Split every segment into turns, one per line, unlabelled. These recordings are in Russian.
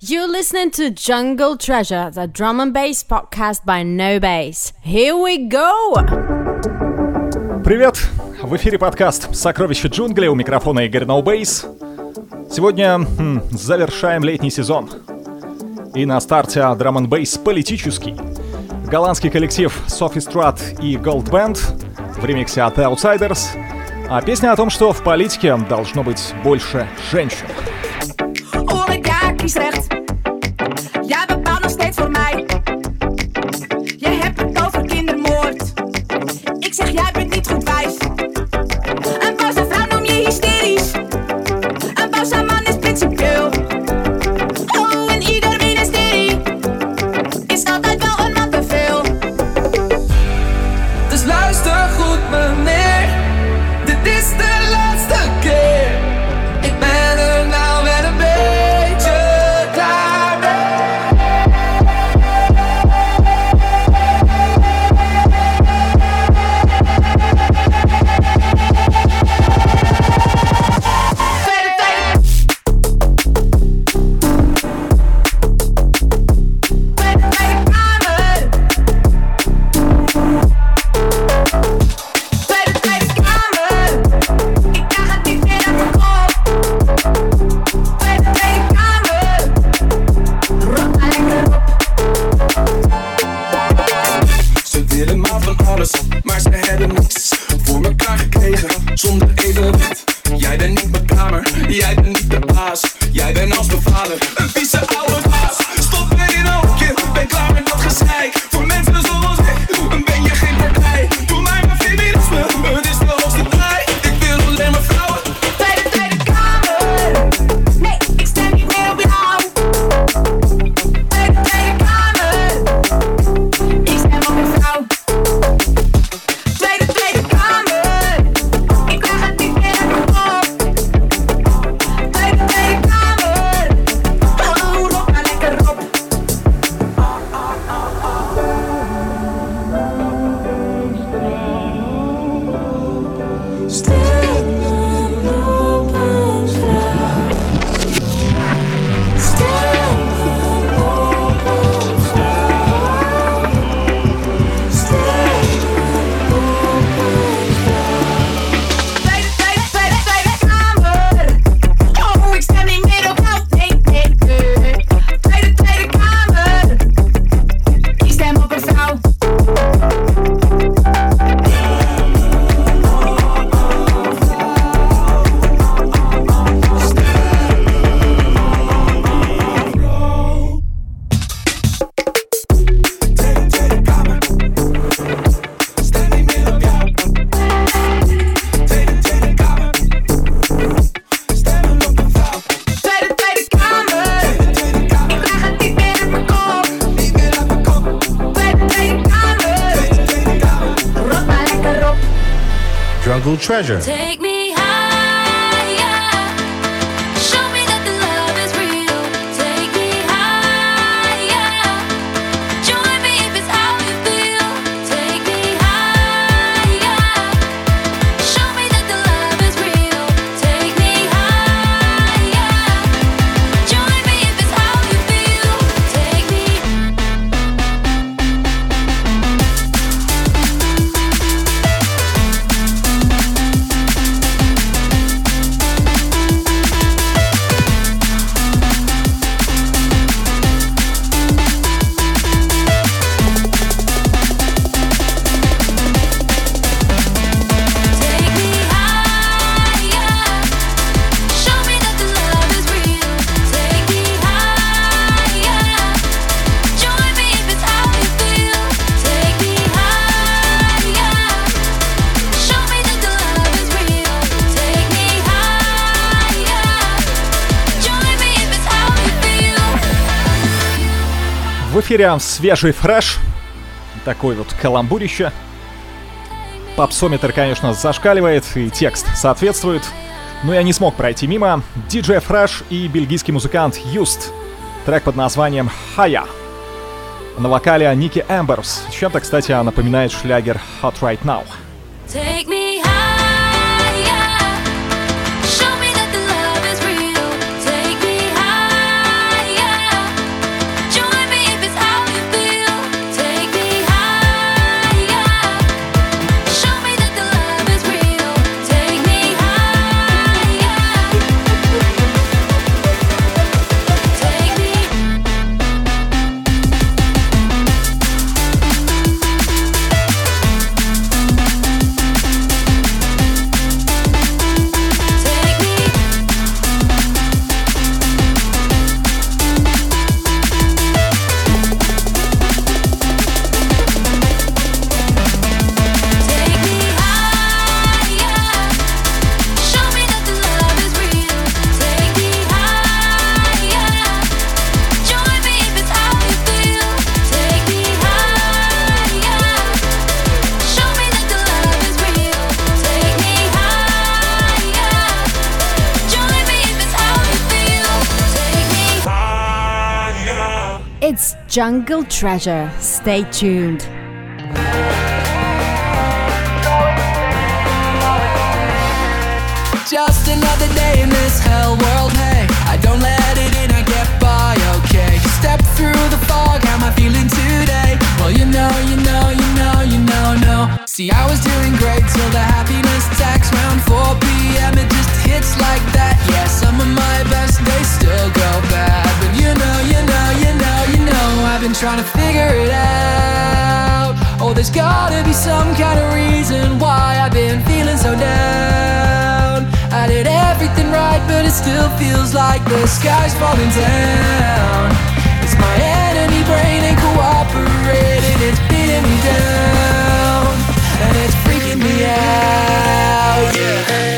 You're listening to Jungle Treasure, the drum and bass podcast by No Bass. Here we go!
Привет! В эфире подкаст Сокровище джунглей» у микрофона Игорь No Bass. Сегодня хм, завершаем летний сезон. И на старте драм н бейс политический. Голландский коллектив Sophie Strat и Gold Band в ремиксе от The Outsiders. А песня о том, что в политике должно быть больше женщин.
rechts. Jij bepaalt nog steeds voor mij. Jij hebt het over kindermoord. Ik zeg jij
pleasure. эфире а свежий фреш. Такой вот каламбурище. Попсометр, конечно, зашкаливает, и текст соответствует. Но я не смог пройти мимо. Диджей Фреш и бельгийский музыкант Юст. Трек под названием «Хая». На вокале Ники Эмберс. Чем-то, кстати, напоминает шлягер «Hot Right Now».
Take me
Jungle Treasure. Stay tuned.
Just another day in this hell world, hey I don't let it in, I get by, okay Step through the fog, how am I feeling today? Well, you know, you know, you know, you know, no See, I was doing great till the happiness tax Round 4pm, it just hits like that Yeah, some of my best days still go trying to figure it out Oh, there's gotta be some kind of reason why I've been feeling so down I did everything right, but it still feels like the sky's falling down. It's my enemy brain ain't cooperating, it's beating me down, and it's freaking me out. Yeah.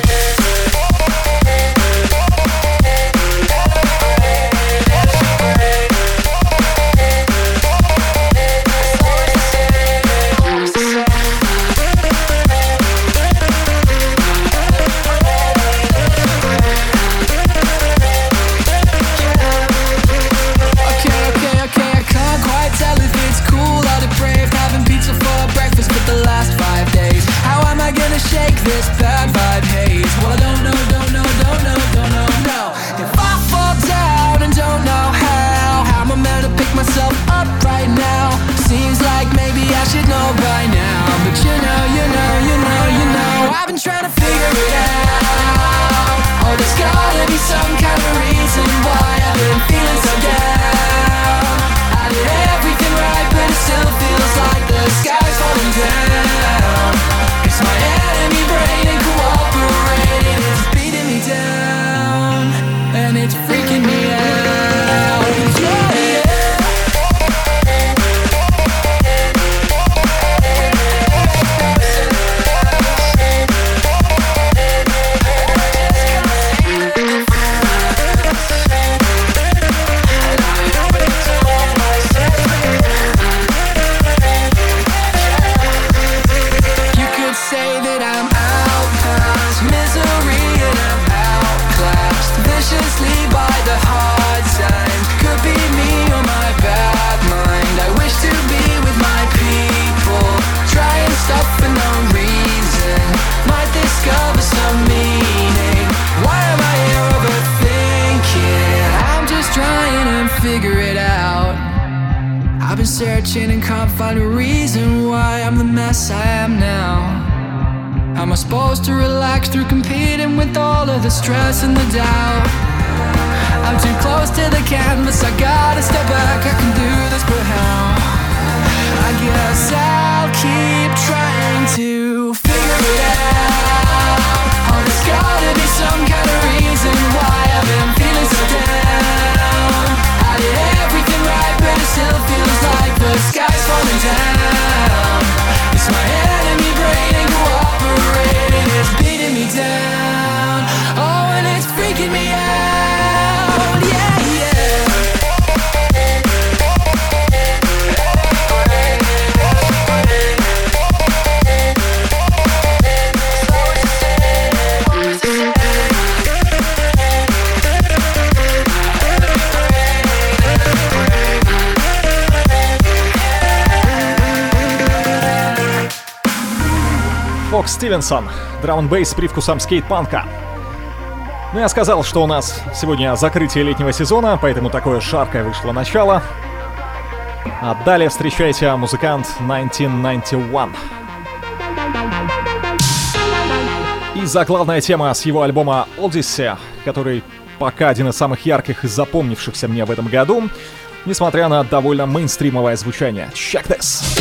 Стивенсон, драм бейс с привкусом скейт-панка. Ну, я сказал, что у нас сегодня закрытие летнего сезона, поэтому такое жаркое вышло начало. А далее встречайте музыкант 1991. И заглавная тема с его альбома Odyssey, который пока один из самых ярких и запомнившихся мне в этом году, несмотря на довольно мейнстримовое звучание. Check this!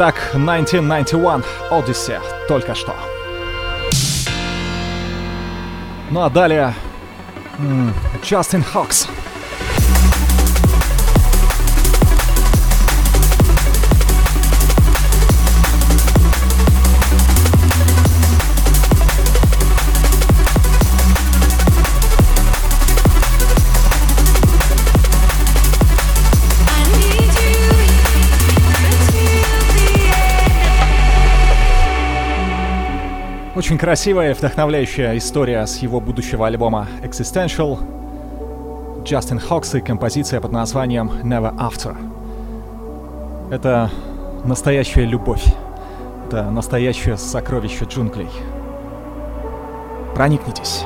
Итак, 1991 Odyssey только что. Ну а далее Джастин Хокс. Очень красивая и вдохновляющая история с его будущего альбома Existential. Джастин Хокс и композиция под названием Never After. Это настоящая любовь. Это настоящее сокровище джунглей. Проникнитесь.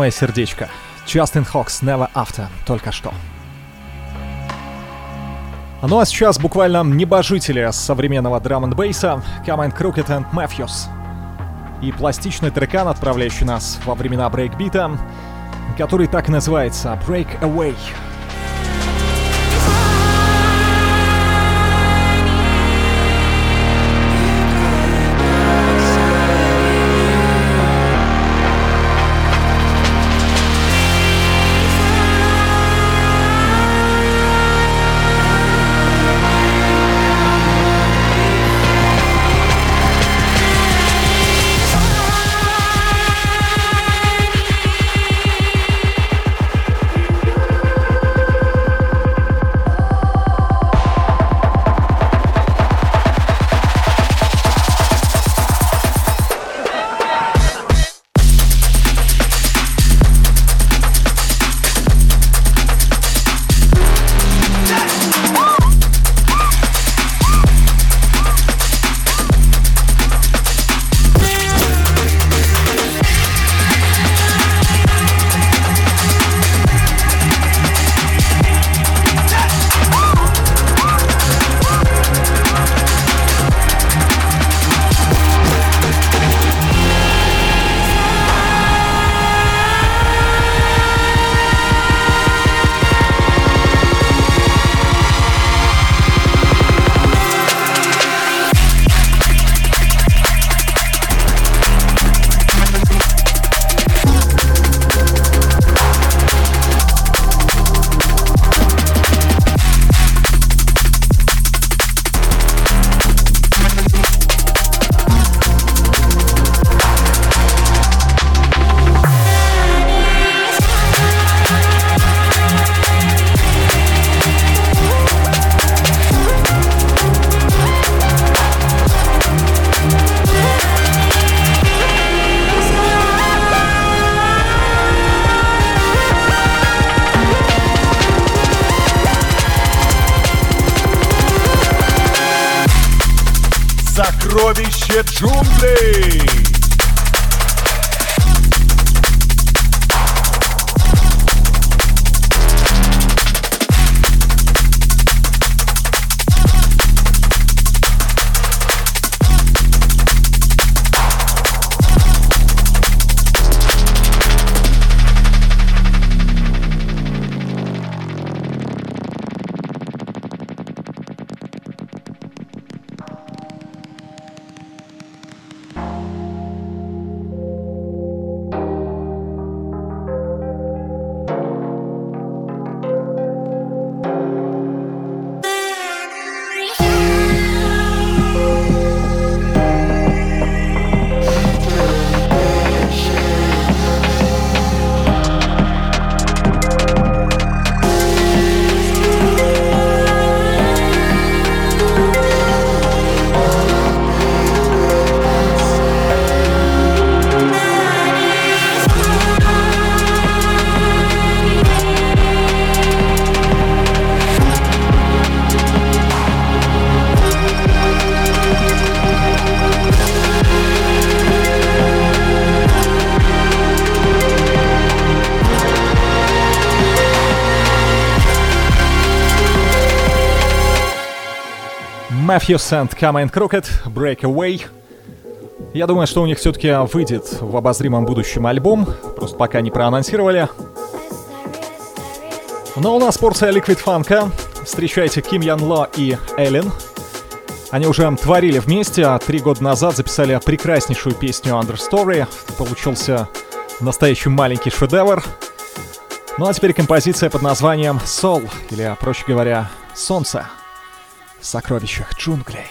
Самое сердечко. Justin Hawkes, Never After, только что. Ну а сейчас буквально небожители современного драм н бейса Camo and Krooked and Mefjus. И пластичный трекан, отправляющий нас во времена брейкбита, который так и называется Break Away.
Matthews and Come and Crooked, Breakaway. Я думаю, что у них все-таки выйдет в обозримом будущем альбом, просто пока не проанонсировали. Но у нас порция Liquid Фанка. Встречайте Ким Ян Ло и Эллен. Они уже творили вместе, а три года назад записали прекраснейшую песню Understory. Получился настоящий маленький шедевр. Ну а теперь композиция под названием Soul, или, проще говоря, Солнце сокровищах джунглей.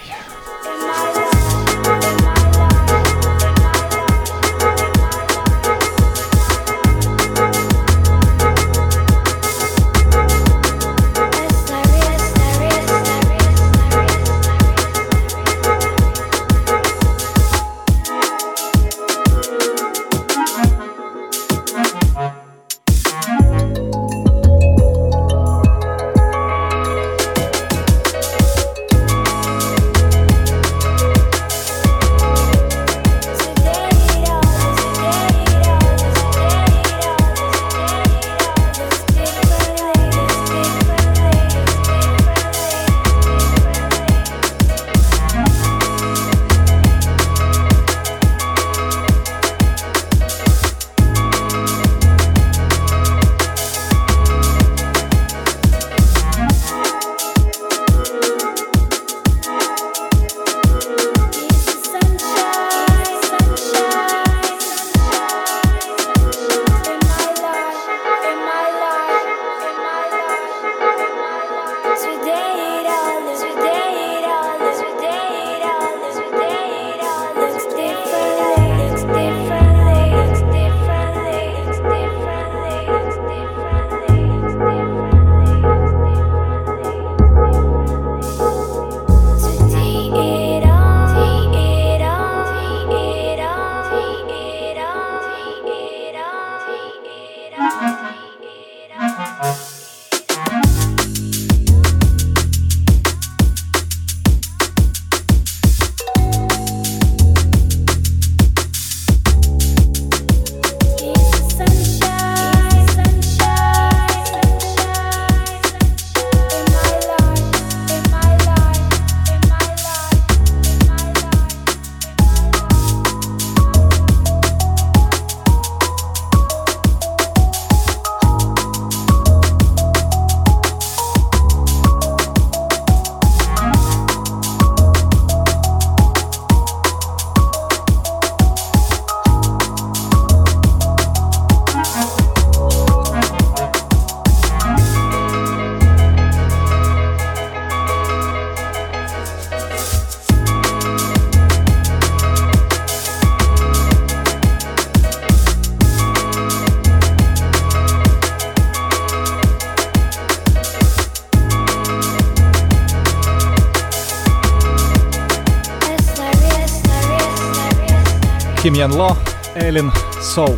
Ким Ян Ло, Эллен Соул.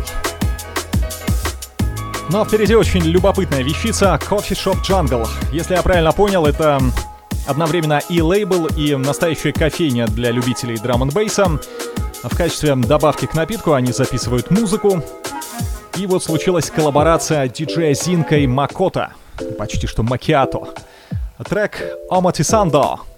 Ну а впереди очень любопытная вещица Coffee Shop Jungle. Если я правильно понял, это
одновременно и лейбл, и настоящая кофейня для любителей драм н бейса. В качестве добавки к напитку они записывают музыку. И вот случилась коллаборация диджея Зинка и Макота, почти что Макиато. Трек «Оматисандо». Coffee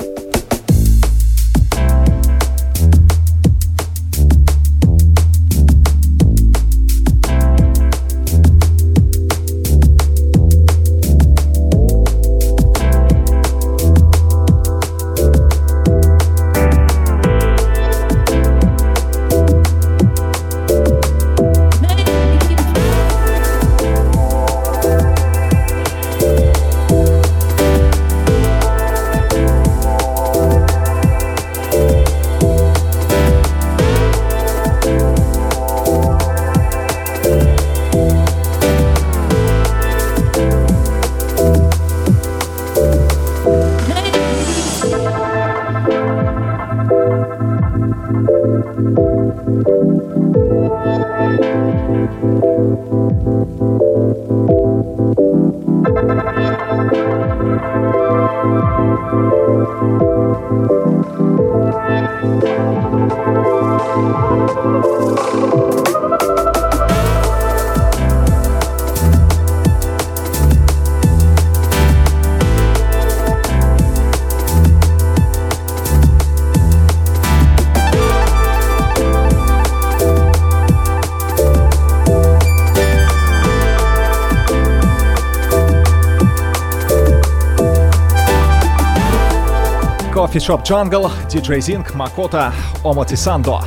Shop Jungle, DJ Zink, Макота, Омоти Сандо.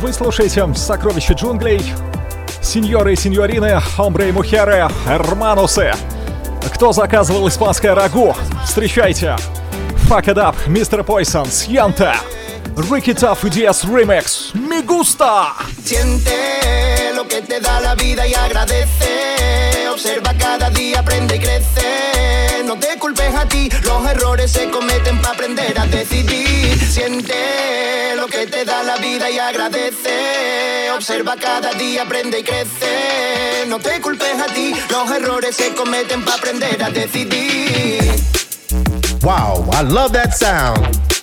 Вы слушаете «Сокровища джунглей», сеньоры и сеньорины, хомбре и мухеры, эрманусы. Кто заказывал испанское рагу? Встречайте! Fuck it up, Мистер Пойсон, Сьянта, Ricky Tough EDS Remix, Мигуста!
Siente lo que te da la vida y agradece. Observa cada día, aprende y crece. Cometen para aprender a decidir. Siente lo que te da la vida y agradece. Observa cada día, aprende y crece. No te culpes a ti, los errores se cometen para aprender a decidir.
Wow, I love that sound.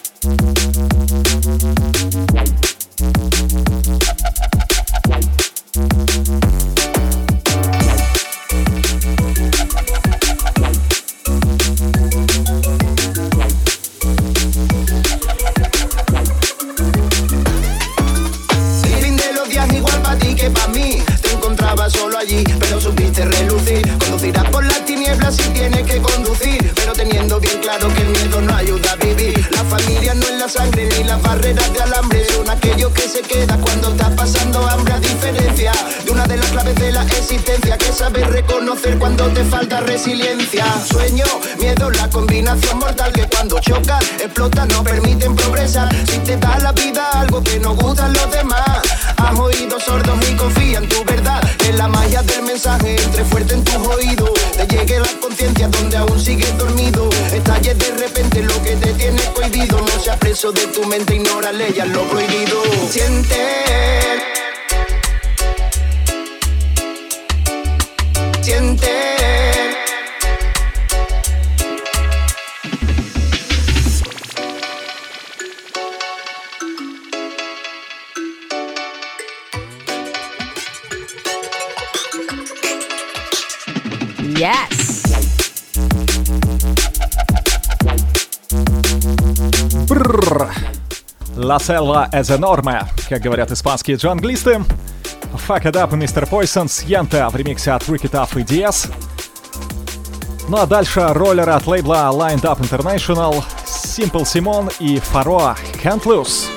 Sangre ni las barreras de alambre. Son aquellos que se quedan cuando estás pasando hambre. A diferencia de las claves de la existencia. Que sabes reconocer cuando te falta resiliencia. Sueño, miedo, la combinación mortal que cuando chocan, explota, no permiten progresar. Si te da la vida algo que no gustan los demás. Has oído sordos y confía en tu verdad. En la magia del mensaje entre fuerte en tus oídos. Te llegue la conciencia donde aún sigues dormido. Estalle de repente lo que te tiene cohibido. No seas preso de tu mente, ignora leyes lo prohibido. Siente. Siente.
Yes.
Бррр. La selva es enorme, как говорят испанские джанглисты. Fuck it up, Мистер Пойсон, Сьента в ремиксе от Ricky Tough и DS. Ну а дальше роллеры от лейбла Lined Up International, Simple Simon и Фароа Can't Lose.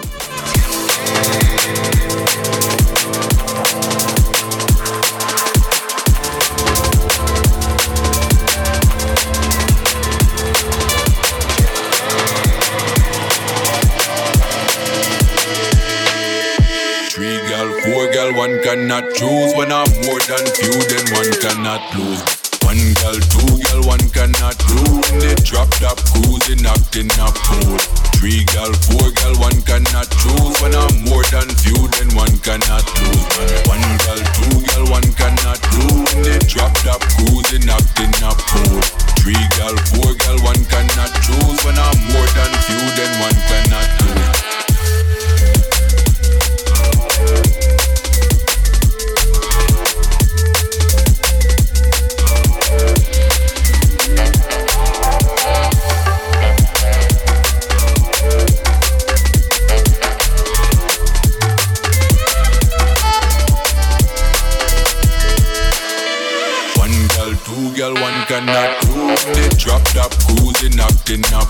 cannot choose when I'm more than few, then one cannot lose. One girl, two girl, one cannot lose When they drop up cruising, acting up pool. Three girl, four girl, one cannot choose. When I'm more than few, then one cannot lose. One girl, two girl, one cannot lose When they drop up cruising, acting up pool. Three girl, four girl, one cannot choose. When I'm more than few, then one cannot lose. didn't know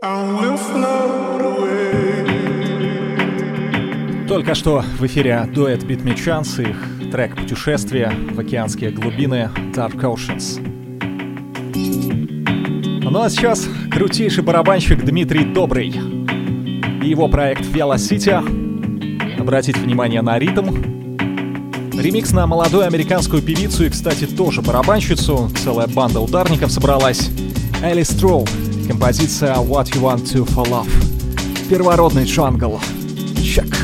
Только что в эфире дуэт Beat Me Chance, их трек «Путешествие в океанские глубины» Dark Oceans. Ну а сейчас крутейший барабанщик Дмитрий Добрый и его проект Velocity. Обратить внимание на ритм. Ремикс на молодую американскую певицу и, кстати, тоже барабанщицу. Целая банда ударников собралась. Элли Строук композиция What You Want To For Love. Первородный джангл. Чек.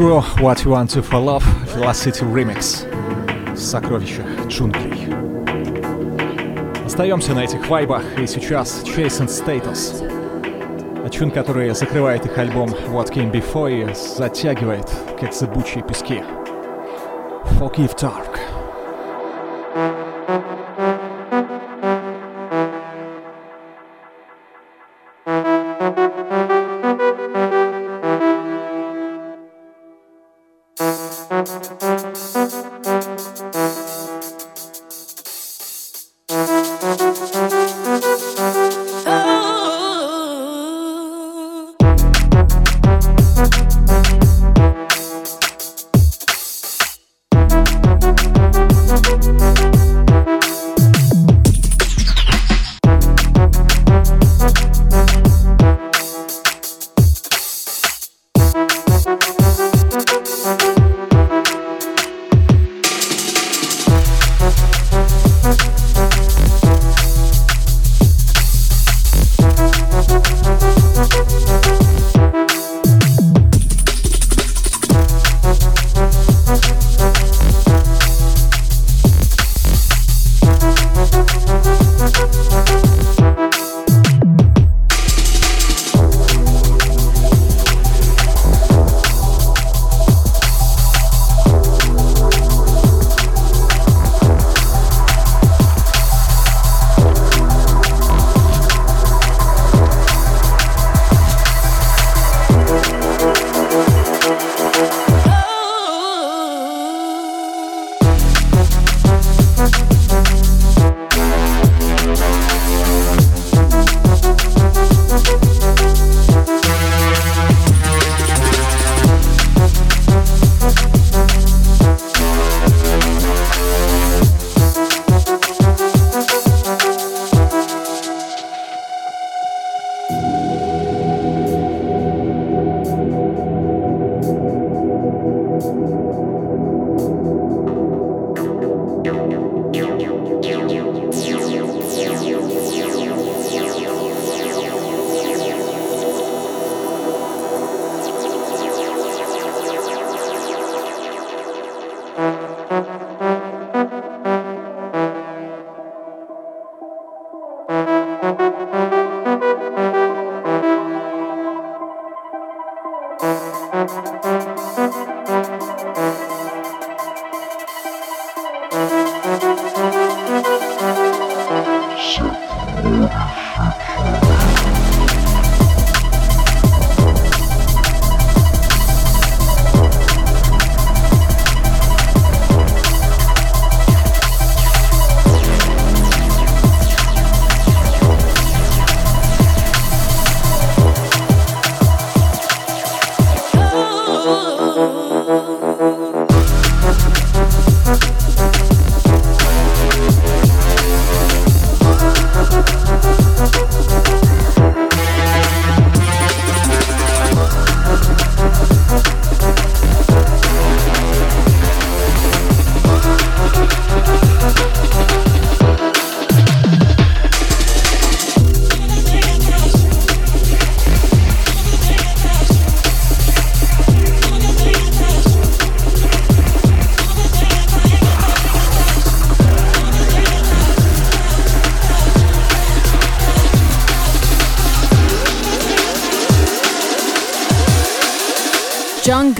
True, What You Want to For Love, Velocity Remix. Сокровища джунглей. Остаемся на этих вайбах, и сейчас Chasing Status. Чун, который закрывает их альбом What Came Before и затягивает, как зыбучие пески. Forgive Dark.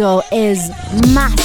Is massive.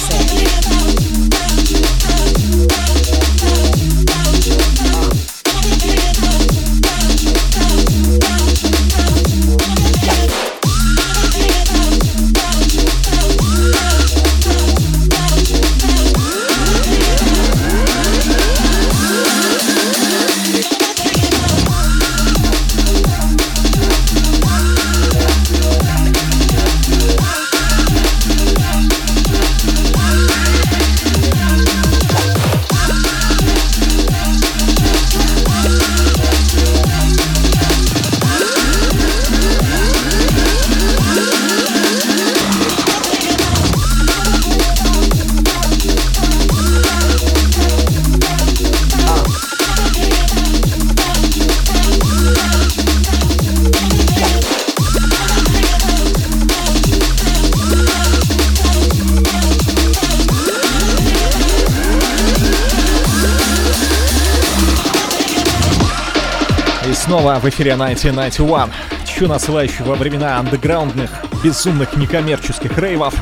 В эфире 1991. Чу, насылающий во времена андеграундных, безумных некоммерческих рейвов.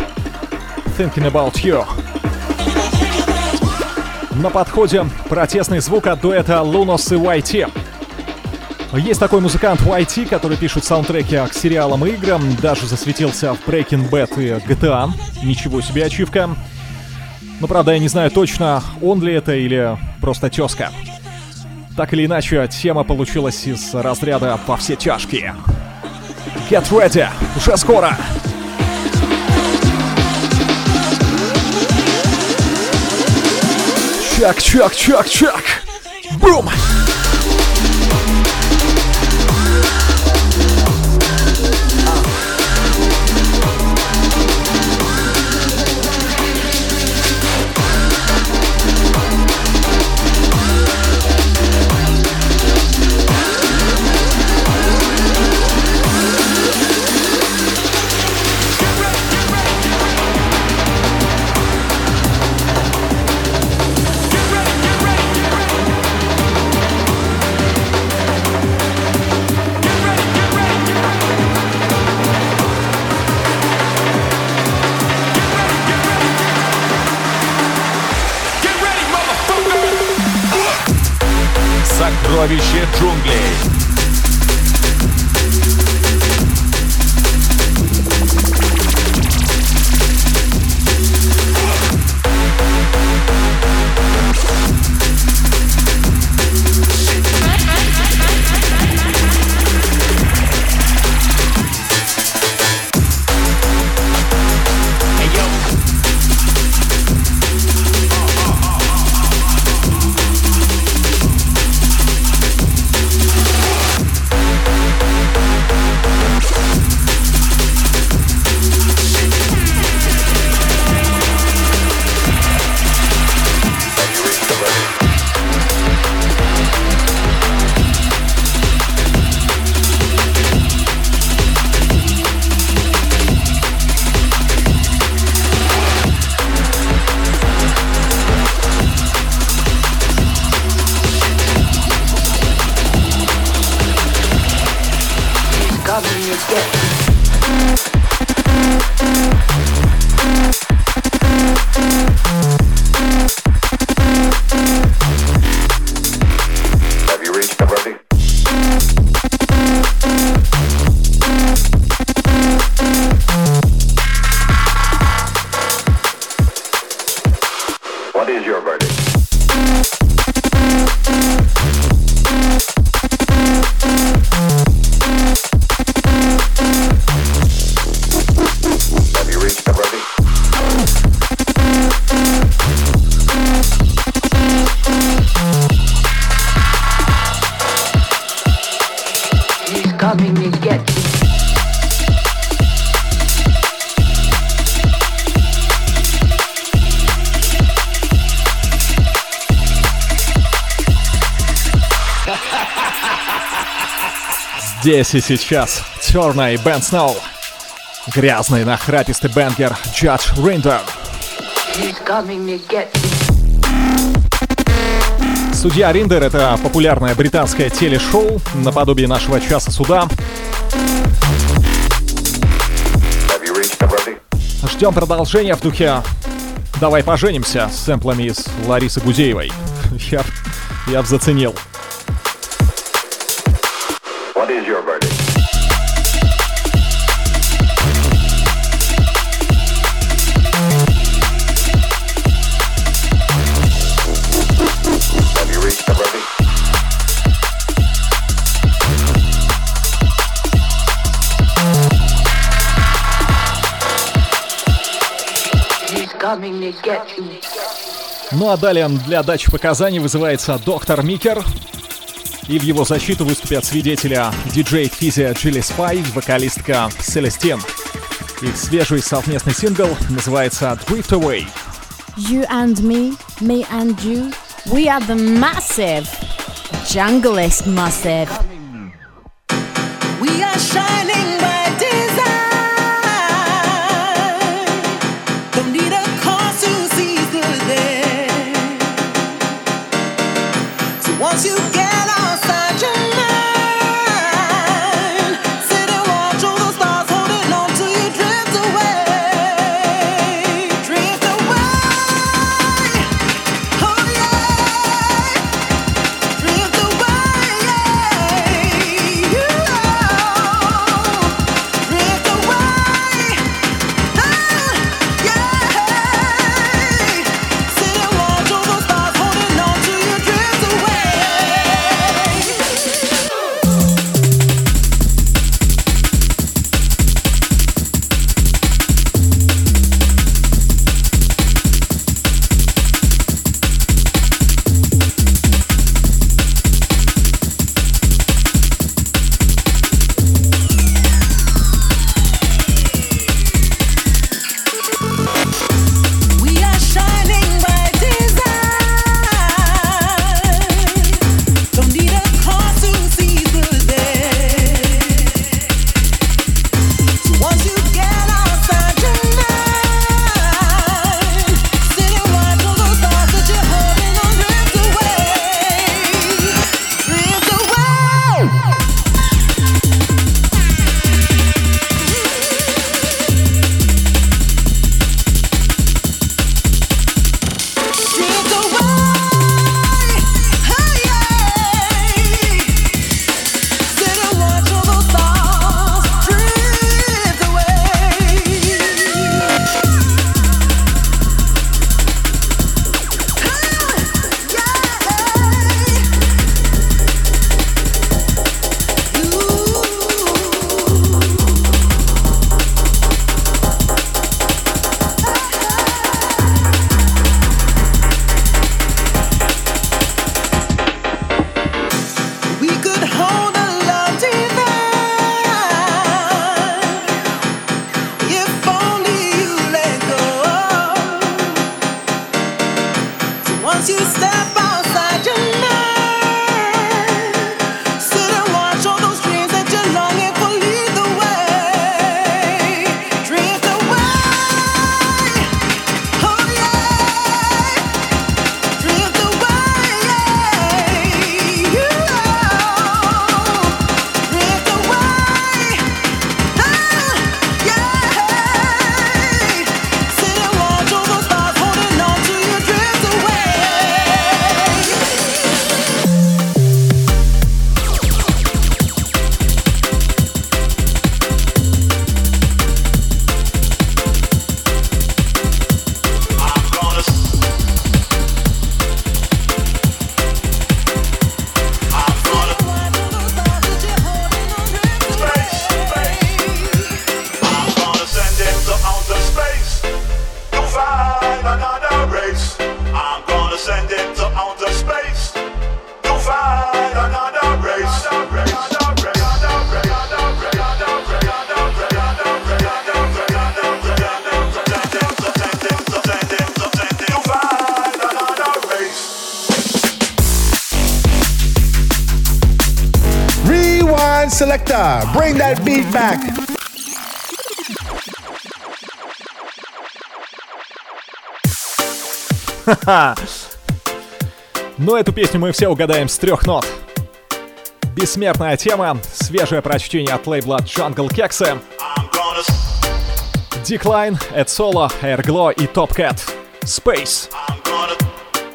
Thinking About You. На подходе протестный звук от дуэта Лунос и YT. Есть такой музыкант YT, который пишет саундтреки к сериалам и играм, даже засветился в Breaking Bad и GTA. Ничего себе ачивка. Но правда я не знаю точно, он ли это или просто тезка. Так или иначе, тема получилась из разряда «Во все тяжкие». Get ready! Уже скоро! Чак, чак, чак, чак! Бум!
Сокровище джунглей.
Здесь и сейчас Терна и Бен Сноу. Грязный нахрапистый бенгер Джадж Риндер. Судья Риндер — это популярное британское телешоу наподобие нашего часа суда. Ждем продолжения в духе «Давай поженимся» с сэмплами из Ларисы Гузеевой. Я, я б заценил. Ну а далее для дачи показаний вызывается доктор Микер. И в его защиту выступят свидетеля диджей Физия Джилли Спай, вокалистка Селестин. Их свежий совместный сингл называется Drift Away.
You and me, me and you, we are the massive, junglist massive.
We are shining
Rewind selector. Bring that beat back.
Ха-ха. Но эту песню мы все угадаем с трех нот. Бессмертная тема, свежее прочтение от лейбла Jungle Kekse,
I'm gonna s-
Decline, Ed Solo, Airglow и Top Cat. Space.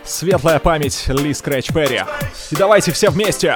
Светлая память Ли Скрэч Перри. И давайте все вместе.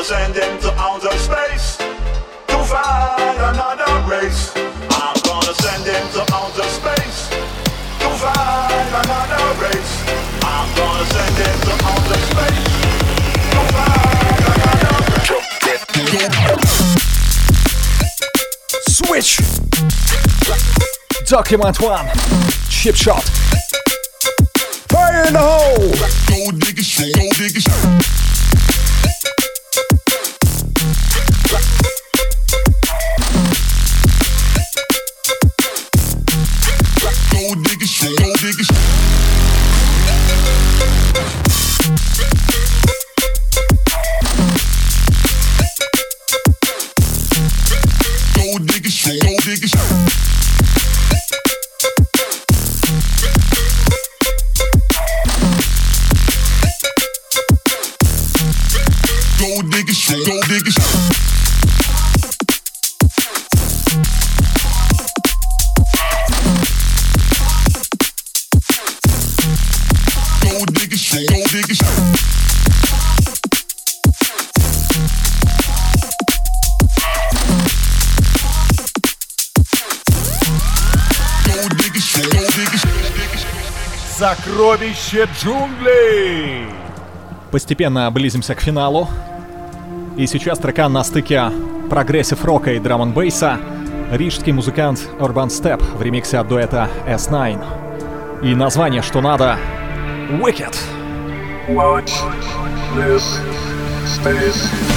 gonna send
him to outer space to find another race. I'm gonna send him to outer space to find another race. I'm gonna send him to outer space to find another
Switch. Document One. Chip Shot.
Fire in the hole.
Gold diggers, gold diggers. Gold
Сокровище джунглей!
Постепенно близимся к финалу. И сейчас трек на стыке прогрессив рока и драм-н-бейса рижский музыкант Urbanstep в ремиксе от дуэта S9. И название, что надо, Wicked.
Watch this space.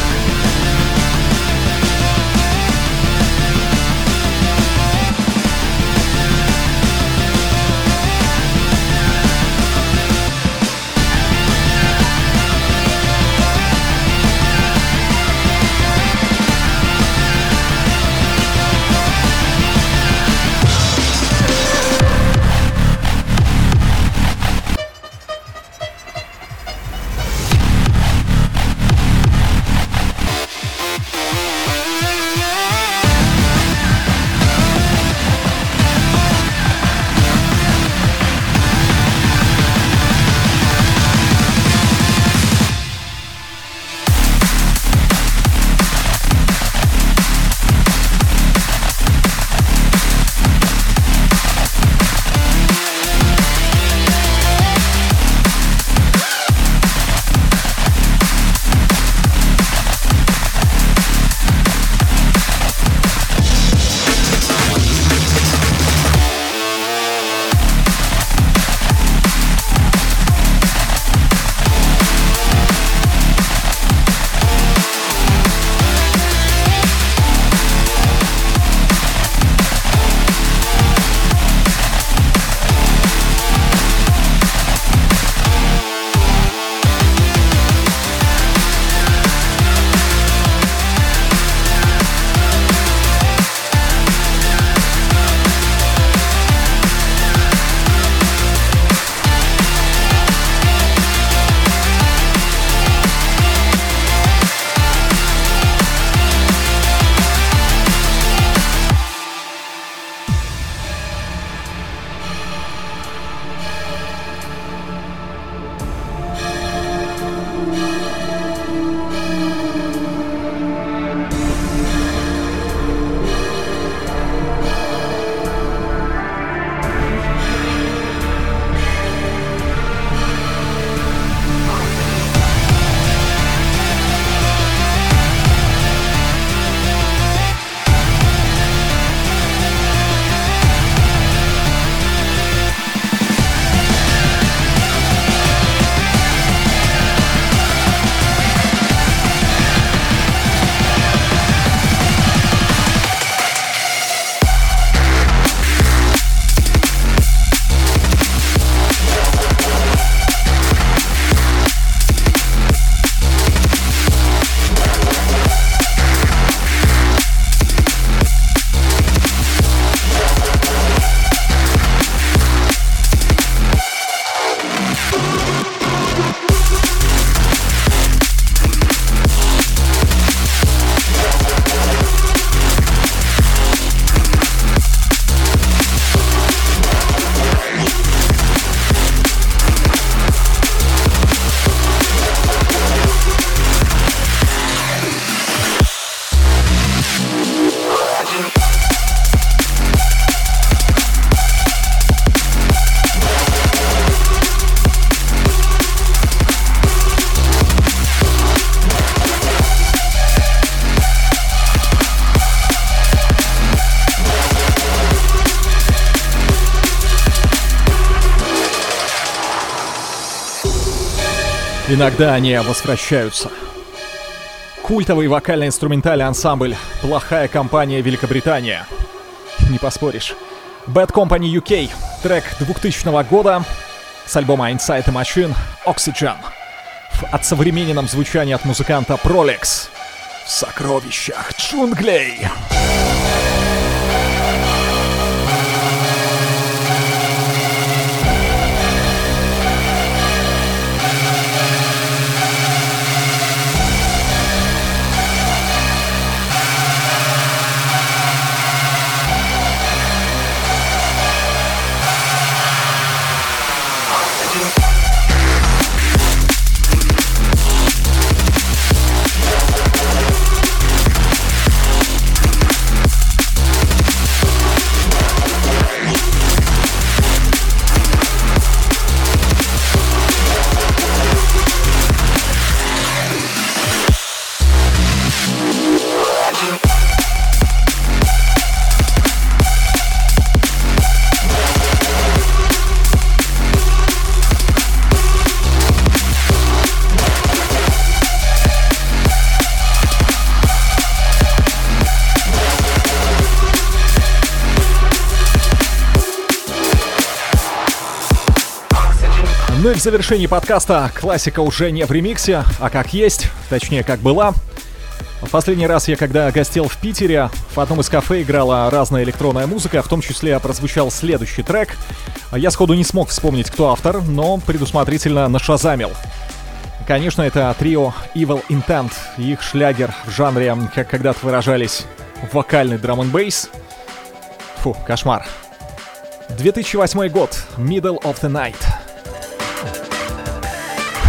Иногда они возвращаются. Культовый вокально-инструментальный ансамбль «Плохая компания Великобритания». Не поспоришь. Bad Company UK. Трек 2000 года с альбома Inside the Machine Oxygen. В отсовремененном звучании от музыканта Prolix. В сокровищах джунглей. Завершении подкаста классика уже не в ремиксе, а как есть, точнее как была. В последний раз я когда гостил в Питере, в одном из кафе играла разная электронная музыка, в том числе прозвучал следующий трек. Я сходу не смог вспомнить, кто автор, но предусмотрительно нашазамил. Конечно, это трио Evil Intent, их шлягер в жанре, как когда-то выражались, вокальный драм н бейс. Фу, кошмар. 2008 год, Middle of the Night.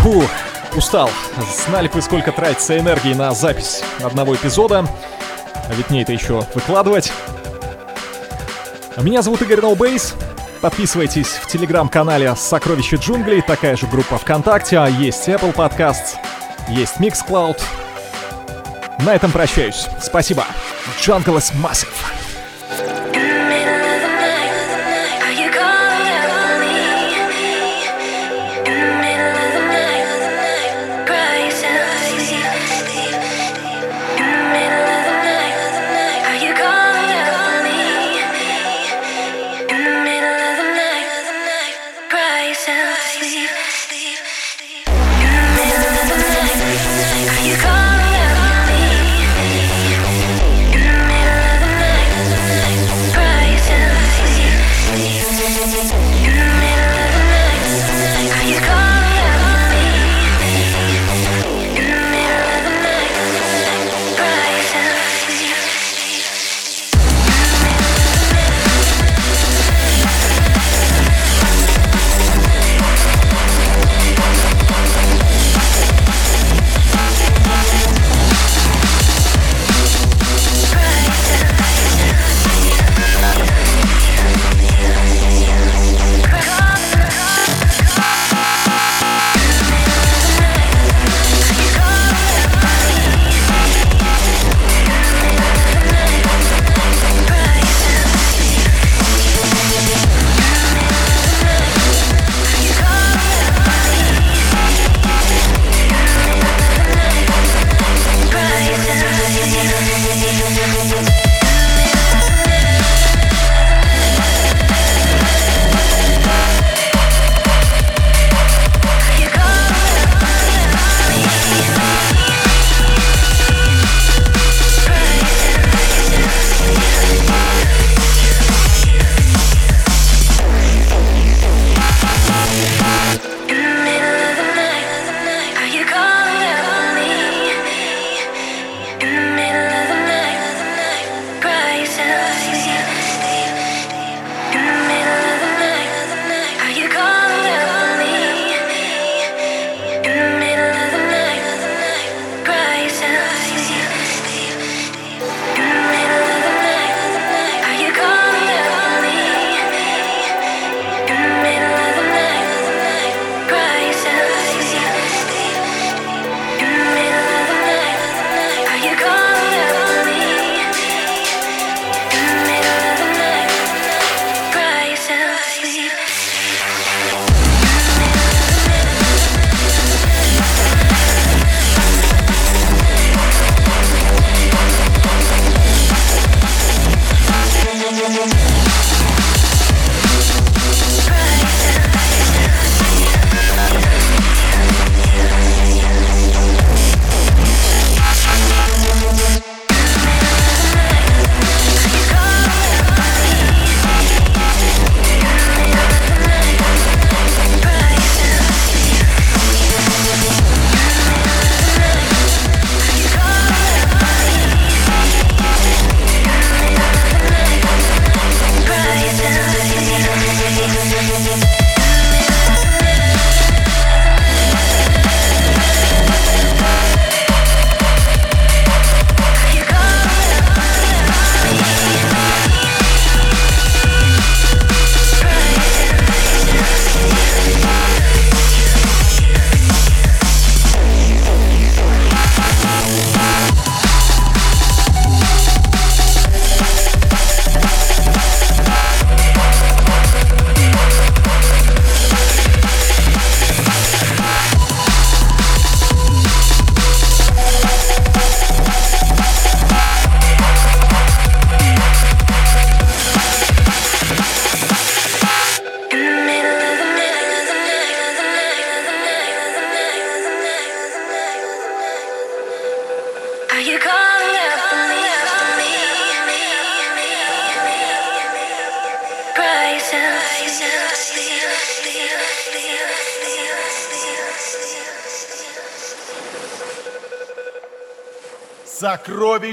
Фу, устал. Знали бы, сколько тратится энергии на запись одного эпизода. А ведь мне это еще выкладывать. Меня зовут Игорь Ноубейс. Подписывайтесь в телеграм-канале «Сокровища джунглей», такая же группа ВКонтакте, а есть Apple Podcasts, есть Mixcloud. На этом прощаюсь. Спасибо. Jungle is massive.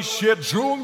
Сокровище джунглей!